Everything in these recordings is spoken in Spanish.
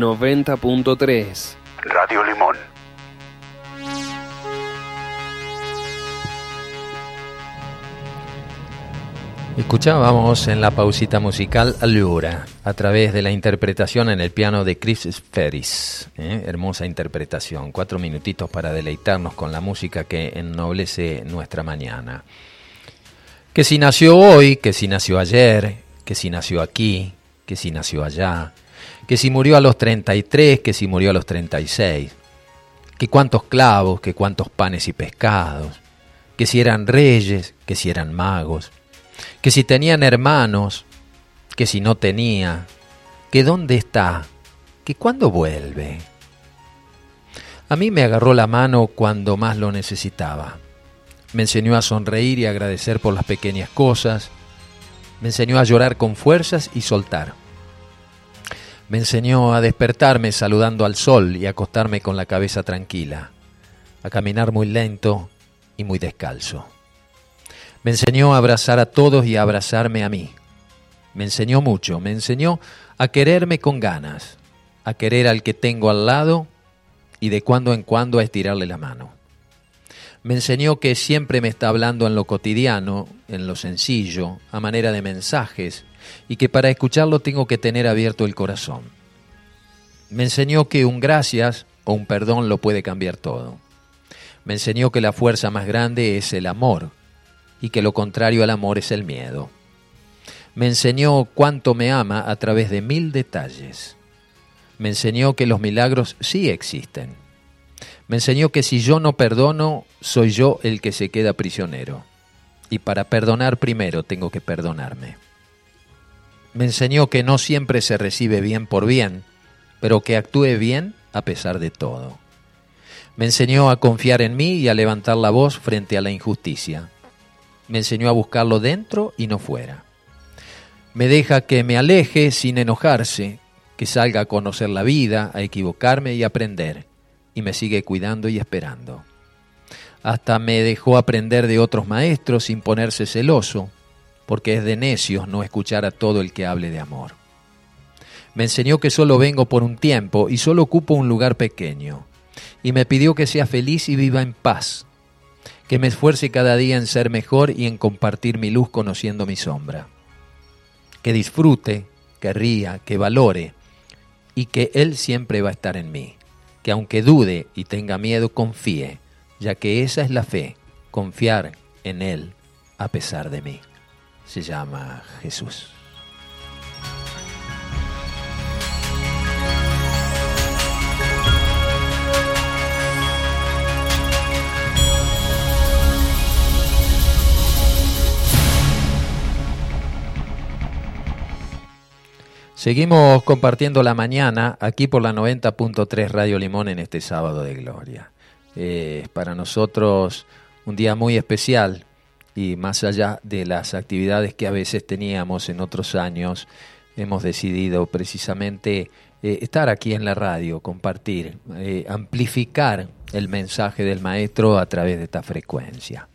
90.3 Radio Limón. Escuchábamos en la pausita musical Allura, a través de la interpretación en el piano de Chris Ferris. ¿eh? Hermosa interpretación, cuatro minutitos para deleitarnos con la música que ennoblece nuestra mañana. Que si nació hoy, que si nació ayer, que si nació aquí, que si nació allá, que si murió a los 33, que si murió a los 36, que cuántos clavos, que cuántos panes y pescados, que si eran reyes, que si eran magos que si tenían hermanos, que si no tenía, que dónde está, que cuándo vuelve. A mí me agarró la mano cuando más lo necesitaba. Me enseñó a sonreír y agradecer por las pequeñas cosas. Me enseñó a llorar con fuerzas y soltar. Me enseñó a despertarme saludando al sol y acostarme con la cabeza tranquila, a caminar muy lento y muy descalzo. Me enseñó a abrazar a todos y a abrazarme a mí. Me enseñó mucho, me enseñó a quererme con ganas, a querer al que tengo al lado y de cuando en cuando a estirarle la mano. Me enseñó que siempre me está hablando en lo cotidiano, en lo sencillo, a manera de mensajes, y que para escucharlo tengo que tener abierto el corazón. Me enseñó que un gracias o un perdón lo puede cambiar todo. Me enseñó que la fuerza más grande es el amor y que lo contrario al amor es el miedo. Me enseñó cuánto me ama a través de mil detalles. Me enseñó que los milagros sí existen. Me enseñó que si yo no perdono, soy yo el que se queda prisionero. Y para perdonar primero tengo que perdonarme. Me enseñó que no siempre se recibe bien por bien, pero que actúe bien a pesar de todo. Me enseñó a confiar en mí y a levantar la voz frente a la injusticia me enseñó a buscarlo dentro y no fuera. Me deja que me aleje sin enojarse, que salga a conocer la vida, a equivocarme y aprender, y me sigue cuidando y esperando. Hasta me dejó aprender de otros maestros sin ponerse celoso, porque es de necios no escuchar a todo el que hable de amor. Me enseñó que solo vengo por un tiempo y solo ocupo un lugar pequeño, y me pidió que sea feliz y viva en paz, que me esfuerce cada día en ser mejor y en compartir mi luz conociendo mi sombra. Que disfrute, que ría, que valore y que Él siempre va a estar en mí. Que aunque dude y tenga miedo, confíe, ya que esa es la fe, confiar en Él a pesar de mí. Se llama Jesús. Seguimos compartiendo la mañana aquí por la 90.3 Radio Limón en este sábado de gloria. Es para nosotros un día muy especial y más allá de las actividades que a veces teníamos en otros años, hemos decidido precisamente eh, estar aquí en la radio, compartir, eh, amplificar el mensaje del maestro a través de esta frecuencia.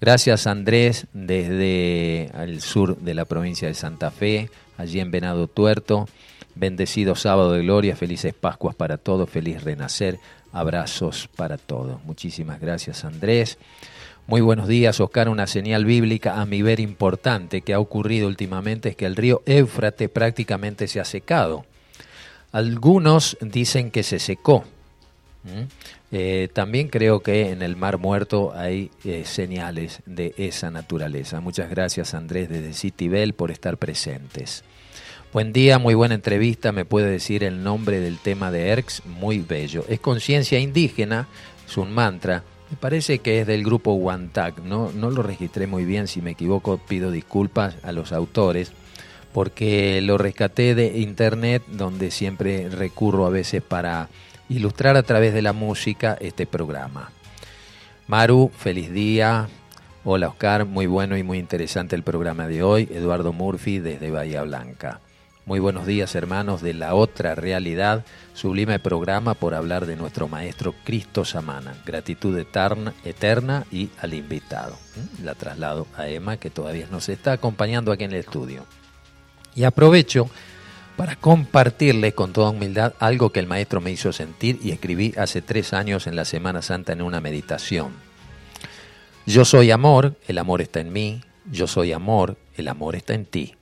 Gracias Andrés desde el sur de la provincia de Santa Fe, allí en Venado Tuerto. Bendecido sábado de gloria, felices Pascuas para todos, feliz renacer, abrazos para todos. Muchísimas gracias Andrés. Muy buenos días, Oscar. Una señal bíblica a mi ver importante que ha ocurrido últimamente es que el río Éufrates prácticamente se ha secado. Algunos dicen que se secó. Eh, también creo que en el Mar Muerto hay eh, señales de esa naturaleza. Muchas gracias Andrés desde Citibel por estar presentes. Buen día, muy buena entrevista. Me puede decir el nombre del tema de ERX, muy bello. Es conciencia indígena, es un mantra. Me parece que es del grupo Wantag. No, no lo registré muy bien, si me equivoco pido disculpas a los autores, porque lo rescaté de internet, donde siempre recurro a veces para ilustrar a través de la música este programa. Maru, feliz día. Hola Oscar, muy bueno y muy interesante el programa de hoy. Eduardo Murphy desde Bahía Blanca. Muy buenos días hermanos de la otra realidad, sublime programa por hablar de nuestro maestro Cristo Samana. Gratitud eterna, eterna y al invitado. ¿Mm? La traslado a Emma que todavía nos está acompañando aquí en el estudio. Y aprovecho para compartirles con toda humildad algo que el maestro me hizo sentir y escribí hace tres años en la Semana Santa en una meditación. Yo soy amor, el amor está en mí. Yo soy amor, el amor está en ti.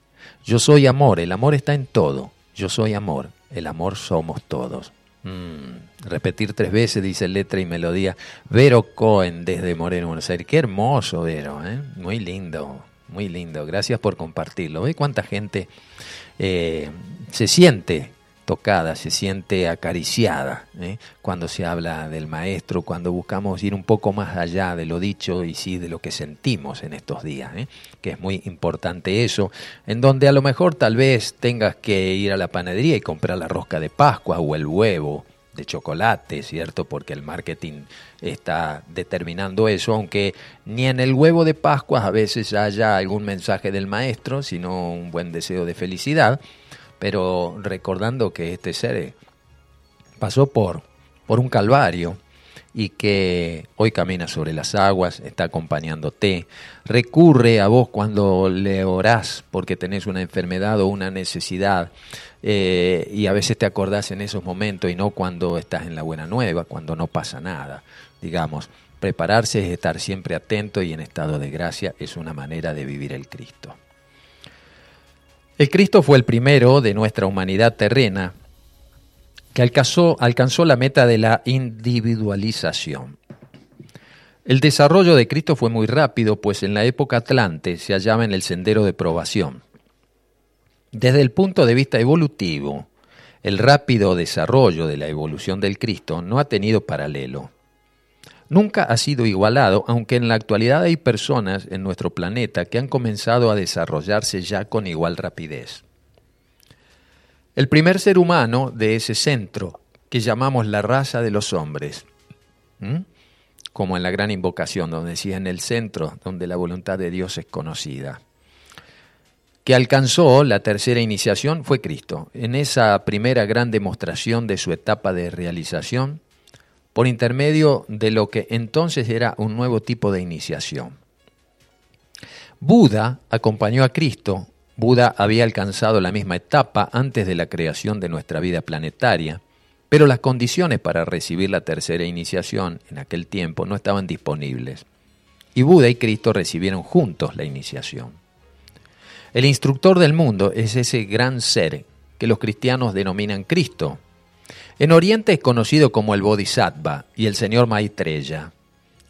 Yo soy amor, el amor está en todo. Yo soy amor, el amor somos todos. Mm, repetir tres veces, dice letra y melodía. Vero Cohen desde Moreno, Buenos Aires. Qué hermoso, Vero, ¿eh? muy lindo, muy lindo. Gracias por compartirlo. ¿Ve cuánta gente eh, se siente tocada, se siente acariciada ¿eh? cuando se habla del maestro, cuando buscamos ir un poco más allá de lo dicho y sí de lo que sentimos en estos días, ¿eh? que es muy importante eso, en donde a lo mejor tal vez tengas que ir a la panadería y comprar la rosca de Pascua o el huevo de chocolate, ¿cierto? Porque el marketing está determinando eso, aunque ni en el huevo de Pascua a veces haya algún mensaje del maestro, sino un buen deseo de felicidad pero recordando que este ser pasó por, por un calvario y que hoy camina sobre las aguas, está acompañándote, recurre a vos cuando le orás porque tenés una enfermedad o una necesidad eh, y a veces te acordás en esos momentos y no cuando estás en la buena nueva, cuando no pasa nada, digamos. Prepararse es estar siempre atento y en estado de gracia es una manera de vivir el Cristo. El Cristo fue el primero de nuestra humanidad terrena que alcanzó, la meta de la individualización. El desarrollo de Cristo fue muy rápido, pues en la época Atlante se hallaba en el sendero de probación. Desde el punto de vista evolutivo, el rápido desarrollo de la evolución del Cristo no ha tenido paralelo nunca ha sido igualado, aunque en la actualidad hay personas en nuestro planeta que han comenzado a desarrollarse ya con igual rapidez. El primer ser humano de ese centro, que llamamos la raza de los hombres, como en la gran invocación, donde decía en el centro, donde la voluntad de Dios es conocida, que alcanzó la tercera iniciación fue Cristo. En esa primera gran demostración de su etapa de realización, por intermedio de lo que entonces era un nuevo tipo de iniciación. Buda acompañó a Cristo. Buda había alcanzado la misma etapa antes de la creación de nuestra vida planetaria, pero las condiciones para recibir la tercera iniciación en aquel tiempo no estaban disponibles. Y Buda y Cristo recibieron juntos la iniciación. El instructor del mundo es ese gran ser que los cristianos denominan Cristo, en Oriente es conocido como el Bodhisattva y el señor Maitreya,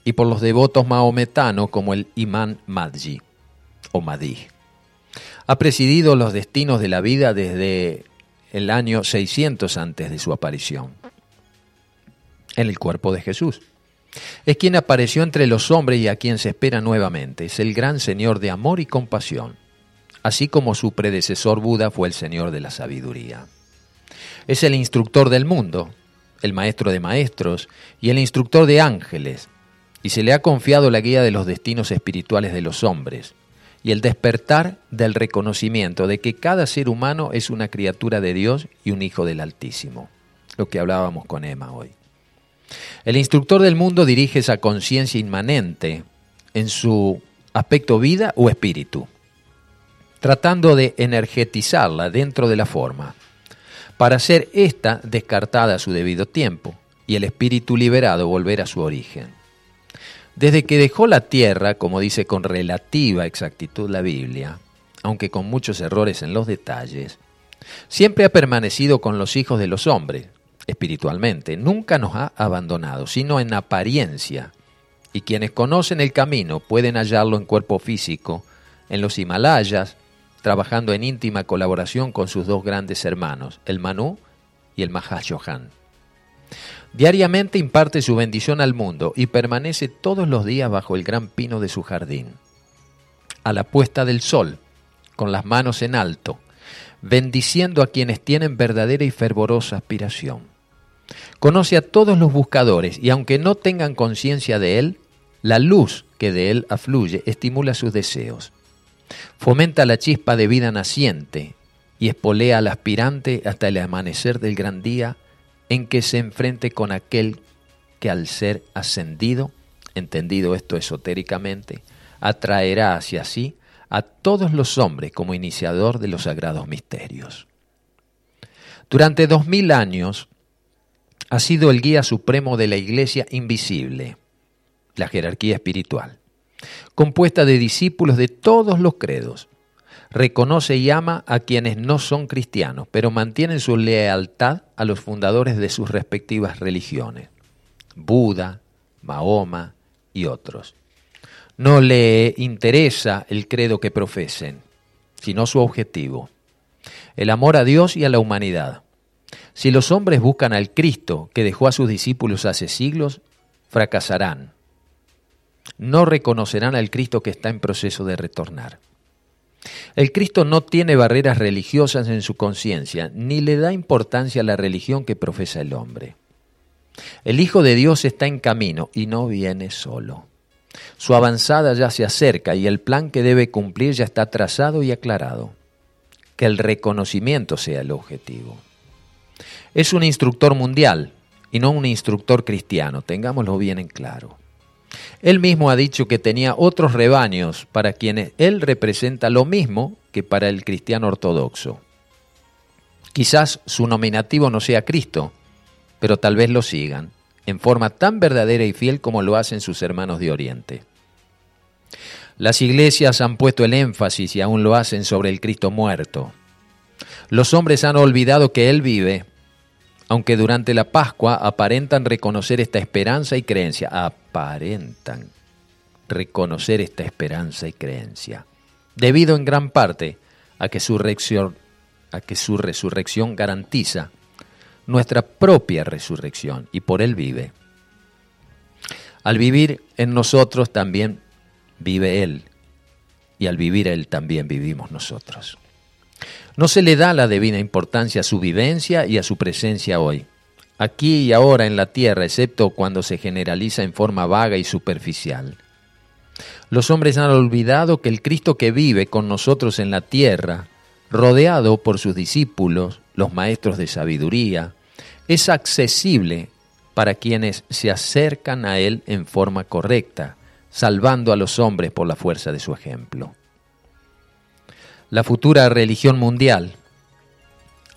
y por los devotos maometanos como el Imán Madji o Mahdi. Ha presidido los destinos de la vida desde el año 600 antes de su aparición, en el cuerpo de Jesús. Es quien apareció entre los hombres y a quien se espera nuevamente. Es el gran Señor de amor y compasión, así como su predecesor Buda fue el Señor de la sabiduría. Es el instructor del mundo, el maestro de maestros y el instructor de ángeles, y se le ha confiado la guía de los destinos espirituales de los hombres y el despertar del reconocimiento de que cada ser humano es una criatura de Dios y un hijo del Altísimo, lo que hablábamos con Emma hoy. El instructor del mundo dirige esa conciencia inmanente en su aspecto vida o espíritu, tratando de energetizarla dentro de la forma para ser ésta descartada a su debido tiempo y el espíritu liberado volver a su origen. Desde que dejó la tierra, como dice con relativa exactitud la Biblia, aunque con muchos errores en los detalles, siempre ha permanecido con los hijos de los hombres, espiritualmente, nunca nos ha abandonado, sino en apariencia, y quienes conocen el camino pueden hallarlo en cuerpo físico, en los Himalayas, trabajando en íntima colaboración con sus dos grandes hermanos, el Manu y el Mahashohan. Diariamente imparte su bendición al mundo y permanece todos los días bajo el gran pino de su jardín. A la puesta del sol, con las manos en alto, bendiciendo a quienes tienen verdadera y fervorosa aspiración. Conoce a todos los buscadores y aunque no tengan conciencia de él, la luz que de él afluye estimula sus deseos Fomenta la chispa de vida naciente y espolea al aspirante hasta el amanecer del gran día en que se enfrente con aquel que al ser ascendido, entendido esto esotéricamente, atraerá hacia sí a todos los hombres como iniciador de los sagrados misterios. Durante dos mil años ha sido el guía supremo de la iglesia invisible, la jerarquía espiritual, compuesta de discípulos de todos los credos. Reconoce y ama a quienes no son cristianos, pero mantienen su lealtad a los fundadores de sus respectivas religiones, Buda, Mahoma y otros. No le interesa el credo que profesen, sino su objetivo, el amor a Dios y a la humanidad. Si los hombres buscan al Cristo que dejó a sus discípulos hace siglos, fracasarán. No reconocerán al Cristo que está en proceso de retornar. El Cristo no tiene barreras religiosas en su conciencia, ni le da importancia a la religión que profesa el hombre. El Hijo de Dios está en camino y no viene solo. Su avanzada ya se acerca y el plan que debe cumplir ya está trazado y aclarado. Que el reconocimiento sea el objetivo. Es un instructor mundial y no un instructor cristiano, tengámoslo bien en claro. Él mismo ha dicho que tenía otros rebaños para quienes él representa lo mismo que para el cristiano ortodoxo. Quizás su nominativo no sea Cristo, pero tal vez lo sigan, en forma tan verdadera y fiel como lo hacen sus hermanos de Oriente. Las iglesias han puesto el énfasis y aún lo hacen sobre el Cristo muerto. Los hombres han olvidado que Él vive, aunque durante la Pascua aparentan reconocer esta esperanza y creencia. Aparentan reconocer esta esperanza y creencia, debido en gran parte a que su, a que su resurrección garantiza nuestra propia resurrección y por Él vive. Al vivir en nosotros también vive Él y al vivir Él también vivimos nosotros. No se le da la debida importancia a su vivencia y a su presencia hoy, aquí y ahora en la tierra, excepto cuando se generaliza en forma vaga y superficial. Los hombres han olvidado que el Cristo que vive con nosotros en la tierra, rodeado por sus discípulos, los maestros de sabiduría, es accesible para quienes se acercan a Él en forma correcta, salvando a los hombres por la fuerza de su ejemplo. La futura religión mundial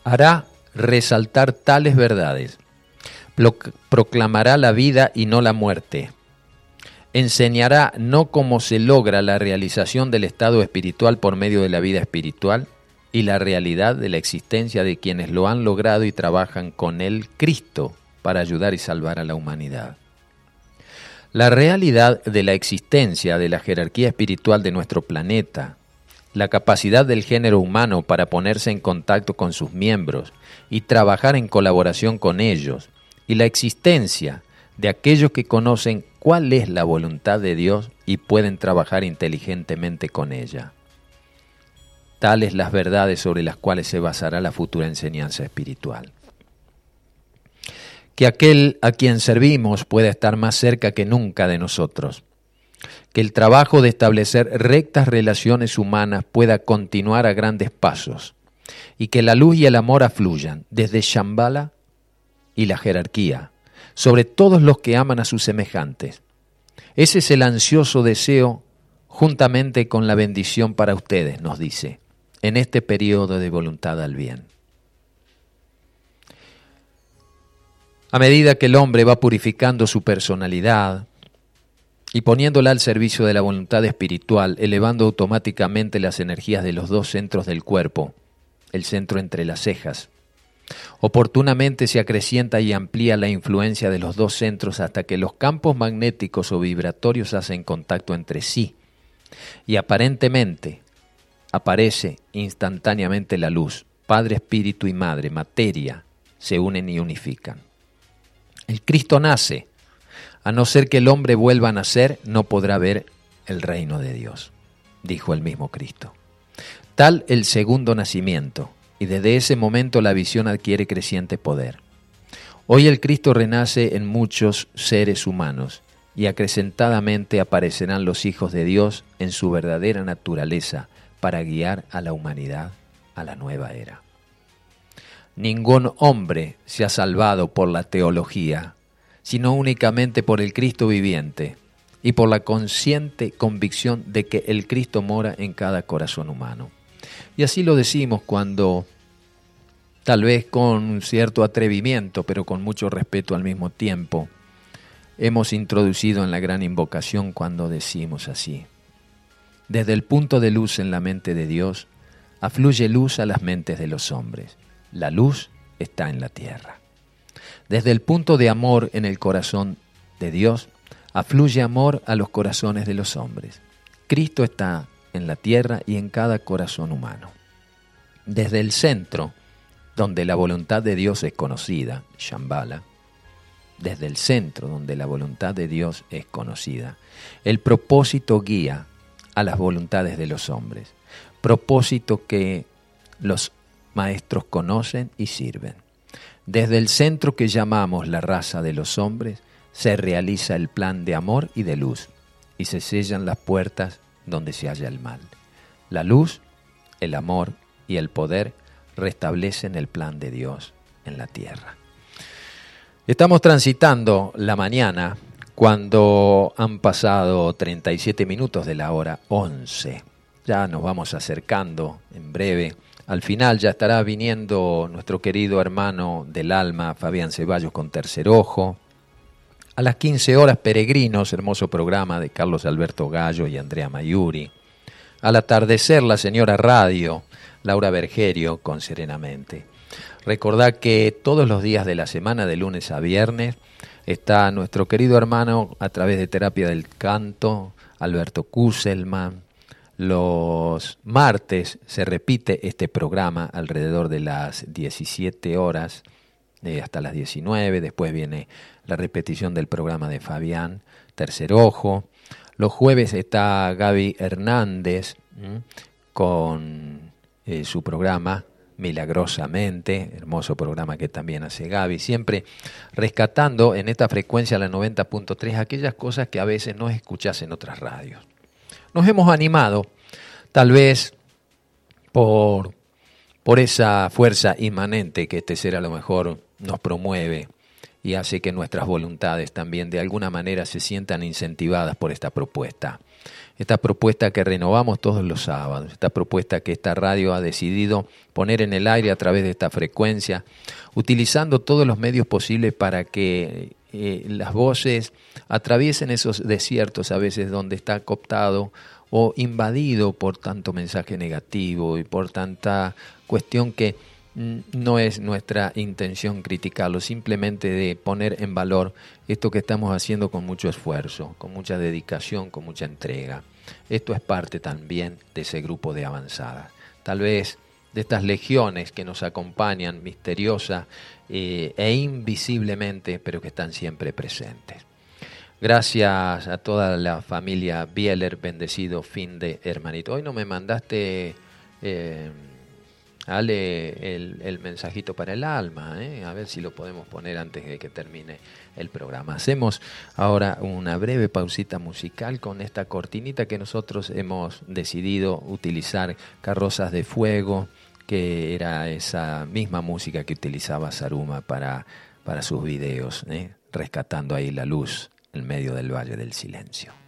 hará resaltar tales verdades, proclamará la vida y no la muerte, enseñará no cómo se logra la realización del estado espiritual por medio de la vida espiritual, y la realidad de la existencia de quienes lo han logrado y trabajan con el Cristo para ayudar y salvar a la humanidad. La realidad de la existencia de la jerarquía espiritual de nuestro planeta, la capacidad del género humano para ponerse en contacto con sus miembros y trabajar en colaboración con ellos, y la existencia de aquellos que conocen cuál es la voluntad de Dios y pueden trabajar inteligentemente con ella tales las verdades sobre las cuales se basará la futura enseñanza espiritual. Que aquel a quien servimos pueda estar más cerca que nunca de nosotros. Que el trabajo de establecer rectas relaciones humanas pueda continuar a grandes pasos. Y que la luz y el amor afluyan desde Shambhala y la jerarquía sobre todos los que aman a sus semejantes. Ese es el ansioso deseo juntamente con la bendición para ustedes, nos dice en este periodo de voluntad al bien. A medida que el hombre va purificando su personalidad y poniéndola al servicio de la voluntad espiritual, elevando automáticamente las energías de los dos centros del cuerpo, el centro entre las cejas, Oportunamente se acrecienta y amplía la influencia de los dos centros hasta que los campos magnéticos o vibratorios hacen contacto entre sí y aparentemente aparece instantáneamente la luz. Padre, Espíritu y Madre, materia, se unen y unifican. El Cristo nace. A no ser que el hombre vuelva a nacer, no podrá ver el reino de Dios, dijo el mismo Cristo. Tal el segundo nacimiento, y desde ese momento la visión adquiere creciente poder. Hoy el Cristo renace en muchos seres humanos, y acrecentadamente aparecerán los hijos de Dios en su verdadera naturaleza, para guiar a la humanidad a la nueva era. Ningún hombre se ha salvado por la teología, sino únicamente por el Cristo viviente y por la consciente convicción de que el Cristo mora en cada corazón humano. Y así lo decimos cuando tal vez con cierto atrevimiento, pero con mucho respeto al mismo tiempo, hemos introducido en la gran invocación cuando decimos así. Desde el punto de luz en la mente de Dios, afluye luz a las mentes de los hombres. La luz está en la tierra. Desde el punto de amor en el corazón de Dios, afluye amor a los corazones de los hombres. Cristo está en la tierra y en cada corazón humano. Desde el centro, donde la voluntad de Dios es conocida, Shambhala, desde el centro donde la voluntad de Dios es conocida, el propósito guía a las voluntades de los hombres, propósito que los maestros conocen y sirven. Desde el centro que llamamos la raza de los hombres, se realiza el plan de amor y de luz, y se sellan las puertas donde se halla el mal. La luz, el amor y el poder restablecen el plan de Dios en la tierra. Estamos transitando la mañana cuando han pasado 37 minutos de la hora 11. Ya nos vamos acercando en breve. Al final ya estará viniendo nuestro querido hermano del alma, Fabián Ceballos, con tercer ojo. A las 15 horas, Peregrinos, hermoso programa de Carlos Alberto Gallo y Andrea Mayuri. Al atardecer, la señora Radio, Laura Bergerio, con Serenamente. Recordad que todos los días de la semana, de lunes a viernes, está nuestro querido hermano a través de Terapia del Canto, Alberto Kusselman. Los martes se repite este programa alrededor de las 17 horas eh, hasta las 19. Después viene la repetición del programa de Fabián, Tercer Ojo. Los jueves está Gaby Hernández con eh, su programa Milagrosamente, hermoso programa que también hace Gaby, siempre rescatando en esta frecuencia la 90.3 aquellas cosas que a veces no escuchas en otras radios. Nos hemos animado, tal vez por, por esa fuerza inmanente que este ser a lo mejor nos promueve y hace que nuestras voluntades también de alguna manera se sientan incentivadas por esta propuesta. Esta propuesta que renovamos todos los sábados, esta propuesta que esta radio ha decidido poner en el aire a través de esta frecuencia, utilizando todos los medios posibles para que eh, las voces atraviesen esos desiertos a veces donde está cooptado o invadido por tanto mensaje negativo y por tanta cuestión que no es nuestra intención criticarlo, simplemente de poner en valor esto que estamos haciendo con mucho esfuerzo, con mucha dedicación, con mucha entrega. Esto es parte también de ese grupo de avanzada. Tal vez de estas legiones que nos acompañan misteriosa eh, e invisiblemente, pero que están siempre presentes. Gracias a toda la familia Bieler, bendecido fin de hermanito. Hoy no me mandaste... Eh, Ale el, mensajito para el alma, ¿eh? a ver si lo podemos poner antes de que termine el programa. Hacemos ahora una breve pausita musical con esta cortinita que nosotros hemos decidido utilizar, Carrozas de Fuego, que era esa misma música que utilizaba Saruma para, para sus videos, ¿eh? rescatando ahí la luz en medio del Valle del Silencio.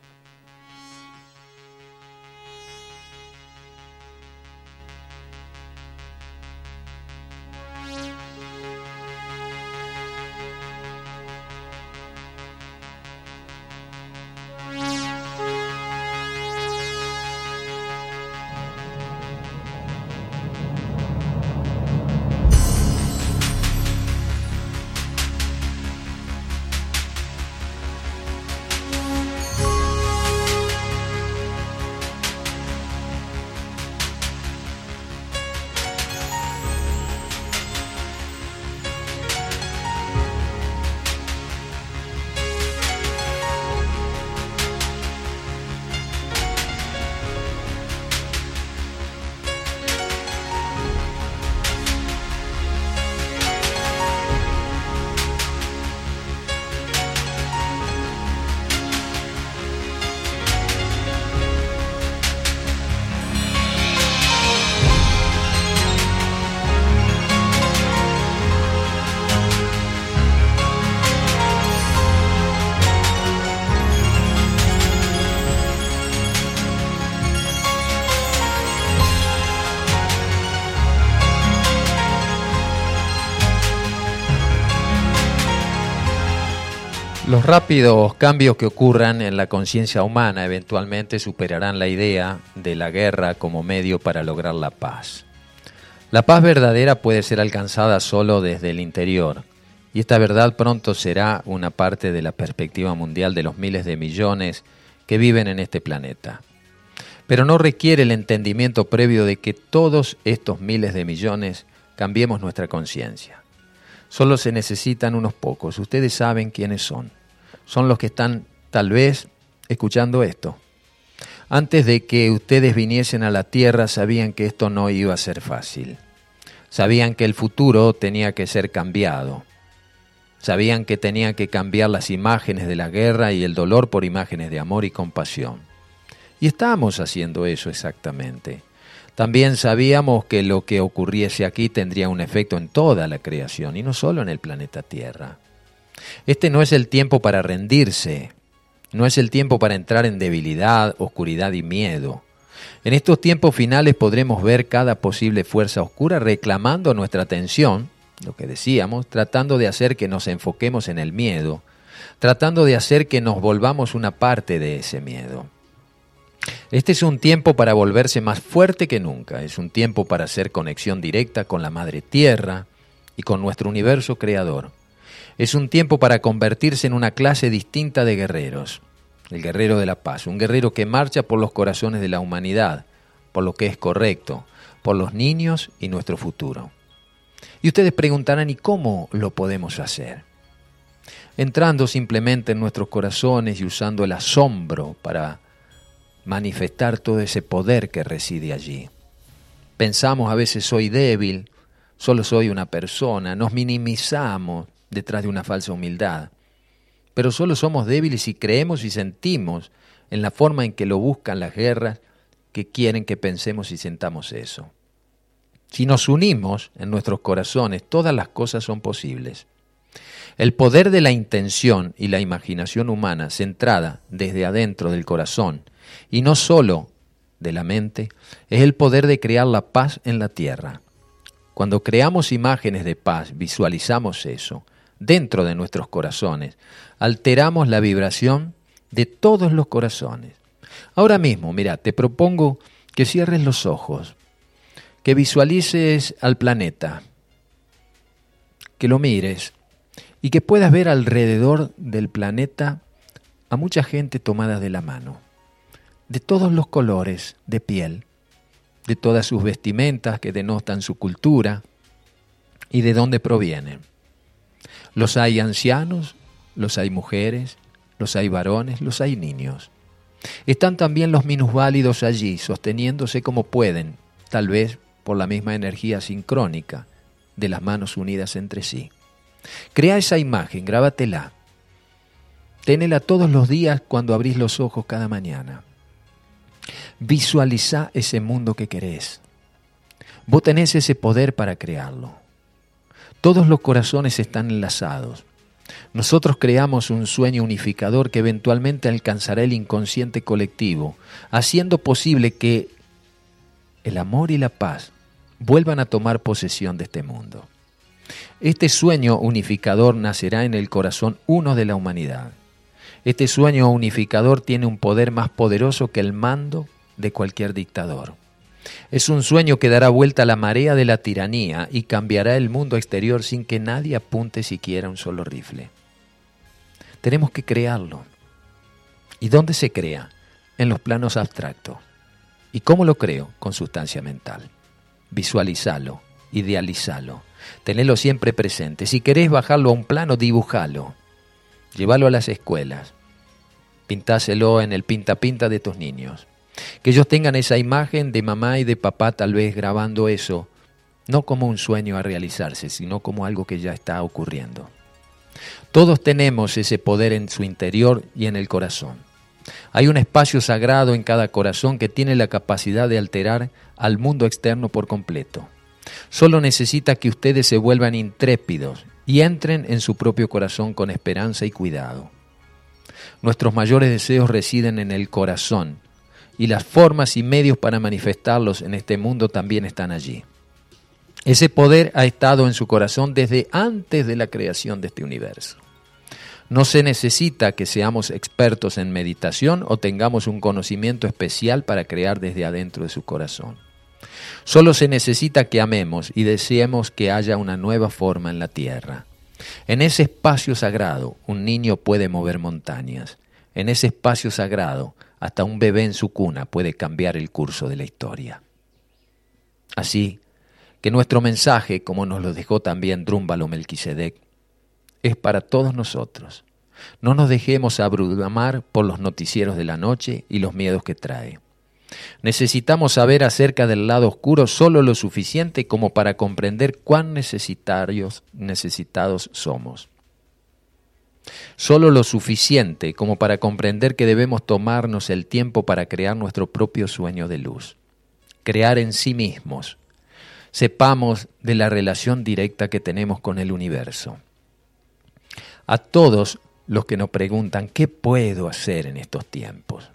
Los rápidos cambios que ocurran en la conciencia humana eventualmente superarán la idea de la guerra como medio para lograr la paz. La paz verdadera puede ser alcanzada solo desde el interior, y esta verdad pronto será una parte de la perspectiva mundial de los miles de millones que viven en este planeta. Pero no requiere el entendimiento previo de que todos estos miles de millones cambiemos nuestra conciencia. Solo se necesitan unos pocos. Ustedes saben quiénes son. Son los que están tal vez escuchando esto. Antes de que ustedes viniesen a la tierra sabían que esto no iba a ser fácil. Sabían que el futuro tenía que ser cambiado. Sabían que tenía que cambiar las imágenes de la guerra y el dolor por imágenes de amor y compasión. Y estábamos haciendo eso exactamente. También sabíamos que lo que ocurriese aquí tendría un efecto en toda la creación y no solo en el planeta Tierra. Este no es el tiempo para rendirse, no es el tiempo para entrar en debilidad, oscuridad y miedo. En estos tiempos finales podremos ver cada posible fuerza oscura reclamando nuestra atención, lo que decíamos, tratando de hacer que nos enfoquemos en el miedo, tratando de hacer que nos volvamos una parte de ese miedo. Este es un tiempo para volverse más fuerte que nunca, es un tiempo para hacer conexión directa con la Madre Tierra y con nuestro universo creador. Es un tiempo para convertirse en una clase distinta de guerreros, el guerrero de la paz, un guerrero que marcha por los corazones de la humanidad, por lo que es correcto, por los niños y nuestro futuro. Y ustedes preguntarán, ¿y cómo lo podemos hacer? Entrando simplemente en nuestros corazones y usando el asombro para manifestar todo ese poder que reside allí. Pensamos a veces soy débil, solo soy una persona, nos minimizamos detrás de una falsa humildad, pero solo somos débiles y creemos y sentimos en la forma en que lo buscan las guerras que quieren que pensemos y sentamos eso. Si nos unimos en nuestros corazones, todas las cosas son posibles. El poder de la intención y la imaginación humana centrada desde adentro del corazón y no solo de la mente, es el poder de crear la paz en la tierra. Cuando creamos imágenes de paz, visualizamos eso dentro de nuestros corazones, alteramos la vibración de todos los corazones. Ahora mismo, mira, te propongo que cierres los ojos, que visualices al planeta, que lo mires y que puedas ver alrededor del planeta a mucha gente tomada de la mano de todos los colores de piel, de todas sus vestimentas que denotan su cultura y de dónde provienen. Los hay ancianos, los hay mujeres, los hay varones, los hay niños. Están también los minusválidos allí, sosteniéndose como pueden, tal vez por la misma energía sincrónica de las manos unidas entre sí. Crea esa imagen, grábatela. Ténela todos los días cuando abrís los ojos cada mañana. Visualiza ese mundo que querés. Vos tenés ese poder para crearlo. Todos los corazones están enlazados. Nosotros creamos un sueño unificador que eventualmente alcanzará el inconsciente colectivo, haciendo posible que el amor y la paz vuelvan a tomar posesión de este mundo. Este sueño unificador nacerá en el corazón uno de la humanidad. Este sueño unificador tiene un poder más poderoso que el mando de cualquier dictador. Es un sueño que dará vuelta a la marea de la tiranía y cambiará el mundo exterior sin que nadie apunte siquiera un solo rifle. Tenemos que crearlo. ¿Y dónde se crea? En los planos abstractos. ¿Y cómo lo creo? Con sustancia mental. Visualizalo, idealizalo, tenelo siempre presente. Si querés bajarlo a un plano, dibujalo. Llévalo a las escuelas. Pintáselo en el pinta-pinta de tus niños. Que ellos tengan esa imagen de mamá y de papá tal vez grabando eso, no como un sueño a realizarse, sino como algo que ya está ocurriendo. Todos tenemos ese poder en su interior y en el corazón. Hay un espacio sagrado en cada corazón que tiene la capacidad de alterar al mundo externo por completo. Solo necesita que ustedes se vuelvan intrépidos y entren en su propio corazón con esperanza y cuidado. Nuestros mayores deseos residen en el corazón y las formas y medios para manifestarlos en este mundo también están allí. Ese poder ha estado en su corazón desde antes de la creación de este universo. No se necesita que seamos expertos en meditación o tengamos un conocimiento especial para crear desde adentro de su corazón. Solo se necesita que amemos y deseemos que haya una nueva forma en la tierra. En ese espacio sagrado un niño puede mover montañas. En ese espacio sagrado hasta un bebé en su cuna puede cambiar el curso de la historia. Así que nuestro mensaje, como nos lo dejó también Drúmbalo Melquisedec, es para todos nosotros. No nos dejemos abrumar por los noticieros de la noche y los miedos que trae. Necesitamos saber acerca del lado oscuro solo lo suficiente como para comprender cuán necesitarios, necesitados somos. Solo lo suficiente como para comprender que debemos tomarnos el tiempo para crear nuestro propio sueño de luz. Crear en sí mismos. Sepamos de la relación directa que tenemos con el universo. A todos los que nos preguntan, ¿qué puedo hacer en estos tiempos?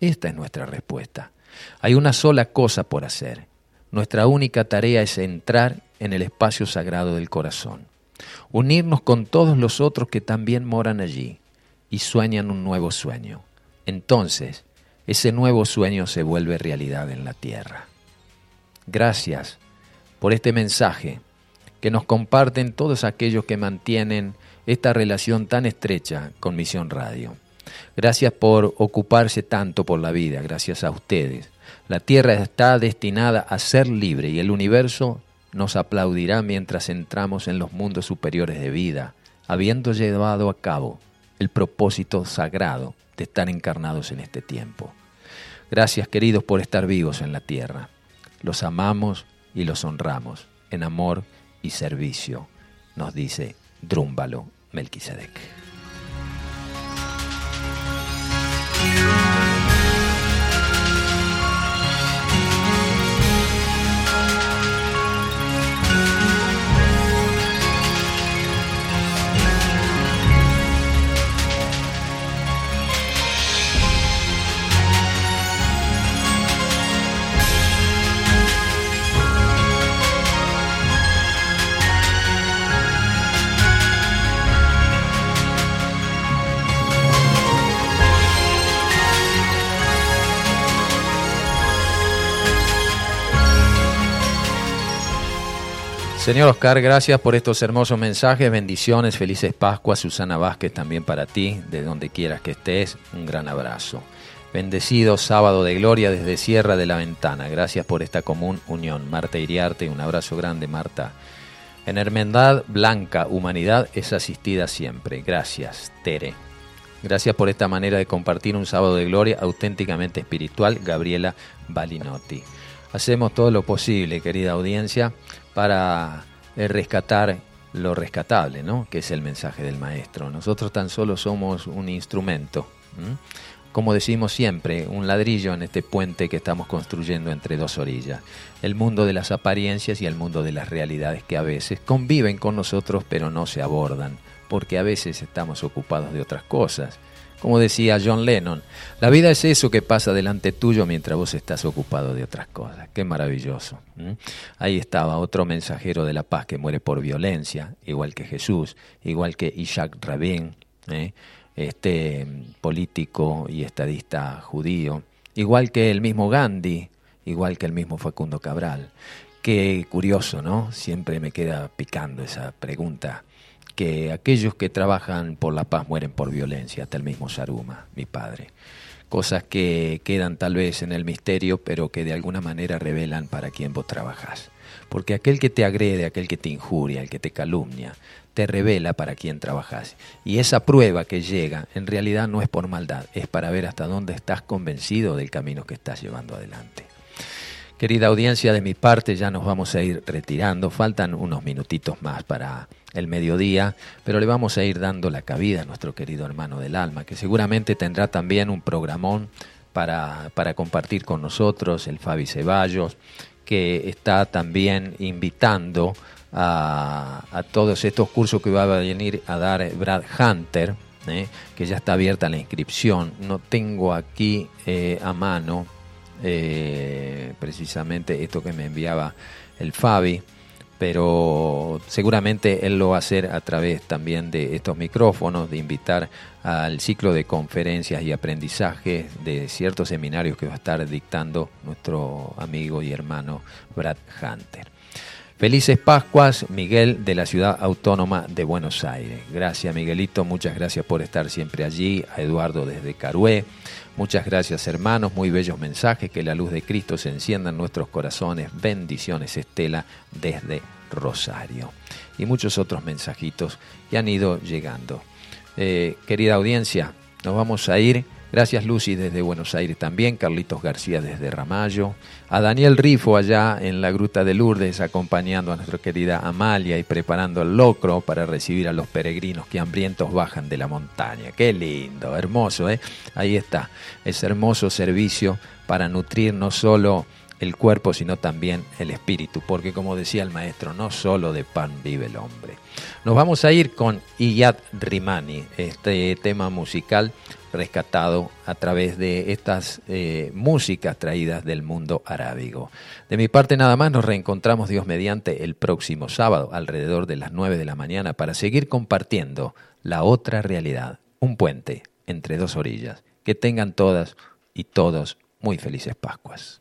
Esta es nuestra respuesta. Hay una sola cosa por hacer. Nuestra única tarea es entrar en el espacio sagrado del corazón, unirnos con todos los otros que también moran allí y sueñan un nuevo sueño. Entonces, ese nuevo sueño se vuelve realidad en la tierra. Gracias por este mensaje que nos comparten todos aquellos que mantienen esta relación tan estrecha con Misión Radio. Gracias por ocuparse tanto por la vida, gracias a ustedes. La Tierra está destinada a ser libre y el universo nos aplaudirá mientras entramos en los mundos superiores de vida, habiendo llevado a cabo el propósito sagrado de estar encarnados en este tiempo. Gracias queridos por estar vivos en la Tierra. Los amamos y los honramos en amor y servicio, nos dice Drúmbalo Melquisedec. Señor Oscar, gracias por estos hermosos mensajes, bendiciones, felices Pascuas, Susana Vázquez también para ti, de donde quieras que estés, un gran abrazo. Bendecido sábado de gloria desde Sierra de la Ventana, gracias por esta común unión. Marta Iriarte, un abrazo grande Marta. En Hermandad Blanca, humanidad es asistida siempre. Gracias, Tere. Gracias por esta manera de compartir un sábado de gloria auténticamente espiritual, Gabriela Balinotti. Hacemos todo lo posible, querida audiencia, para eh, rescatar lo rescatable, ¿no? que es el mensaje del maestro. Nosotros tan solo somos un instrumento, como decimos siempre, un ladrillo en este puente que estamos construyendo entre dos orillas. El mundo de las apariencias y el mundo de las realidades que a veces conviven con nosotros pero no se abordan, porque a veces estamos ocupados de otras cosas como decía John Lennon, la vida es eso que pasa delante tuyo mientras vos estás ocupado de otras cosas. Qué maravilloso. Ahí estaba otro mensajero de la paz que muere por violencia, igual que Jesús, igual que Isaac Rabin, ¿eh? este político y estadista judío, igual que el mismo Gandhi, igual que el mismo Facundo Cabral. Qué curioso, ¿no? Siempre me queda picando esa pregunta que aquellos que trabajan por la paz mueren por violencia, hasta el mismo Saruma, mi padre. Cosas que quedan tal vez en el misterio, pero que de alguna manera revelan para quién vos trabajás. Porque aquel que te agrede, aquel que te injuria, el que te calumnia, te revela para quién trabajás. Y esa prueba que llega, en realidad no es por maldad, es para ver hasta dónde estás convencido del camino que estás llevando adelante. Querida audiencia, de mi parte ya nos vamos a ir retirando. Faltan unos minutitos más para el mediodía, pero le vamos a ir dando la cabida a nuestro querido hermano del alma, que seguramente tendrá también un programón para, para compartir con nosotros, el Fabi Ceballos, que está también invitando a, a, todos estos cursos que va a venir a dar Brad Hunter, ¿eh? que ya está abierta la inscripción. No tengo aquí eh, a mano eh, precisamente esto que me enviaba el Fabi, pero seguramente él lo va a hacer a través también de estos micrófonos, de invitar al ciclo de conferencias y aprendizaje de ciertos seminarios que va a estar dictando nuestro amigo y hermano Brad Hunter. Felices Pascuas, Miguel de la Ciudad Autónoma de Buenos Aires. Gracias Miguelito, muchas gracias por estar siempre allí. A Eduardo desde Carué. Muchas gracias hermanos, muy bellos mensajes. Que la luz de Cristo se encienda en nuestros corazones. Bendiciones Estela desde Rosario. Y muchos otros mensajitos que han ido llegando. Eh, querida audiencia, nos vamos a ir Gracias Lucy desde Buenos Aires también, Carlitos García desde Ramallo, a Daniel Rifo allá en la Gruta de Lourdes acompañando a nuestra querida Amalia y preparando el locro para recibir a los peregrinos que hambrientos bajan de la montaña. Qué lindo, hermoso, ¿eh? Ahí está, ese hermoso servicio para nutrir no solo el cuerpo, sino también el espíritu, porque como decía el maestro, no solo de pan vive el hombre. Nos vamos a ir con Iyad Rimani, este tema musical rescatado a través de estas eh, músicas traídas del mundo arábigo. De mi parte nada más, nos reencontramos Dios mediante el próximo sábado alrededor de las 9 de la mañana para seguir compartiendo la otra realidad, un puente entre dos orillas. Que tengan todas y todos muy felices Pascuas.